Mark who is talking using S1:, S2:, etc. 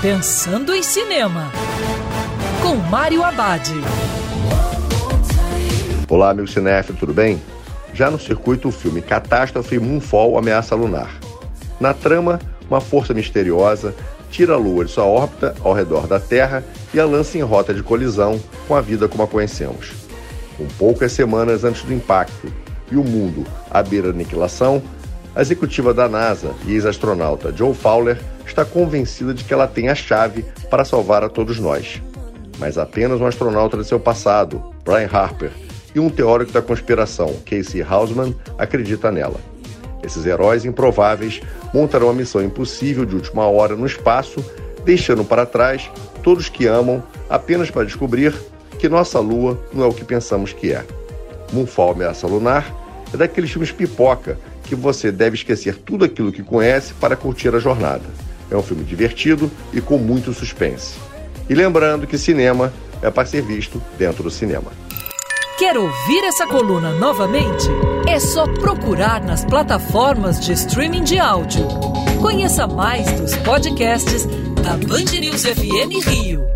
S1: Pensando em Cinema, com Mário Abad.
S2: Olá, amigo cinéfilo, tudo bem? Já no circuito, o filme Catástrofe Moonfall Ameaça Lunar. Na trama, uma força misteriosa tira a Lua de sua órbita ao redor da Terra e a lança em rota de colisão com a vida como a conhecemos. Com poucas semanas antes do impacto e o mundo à beira da aniquilação, a executiva da NASA e ex-astronauta Joe Fowler está convencida de que ela tem a chave para salvar a todos nós. Mas apenas um astronauta de seu passado, Brian Harper, e um teórico da conspiração, Casey Hausman, acredita nela. Esses heróis improváveis montarão a missão impossível de última hora no espaço, deixando para trás todos que amam apenas para descobrir que nossa Lua não é o que pensamos que é. Moonfall Ameaça Lunar é daqueles filmes pipoca que você deve esquecer tudo aquilo que conhece para curtir a jornada. É um filme divertido e com muito suspense. E lembrando que cinema é para ser visto dentro do cinema.
S1: Quer ouvir essa coluna novamente? É só procurar nas plataformas de streaming de áudio. Conheça mais dos podcasts da Band News FM Rio.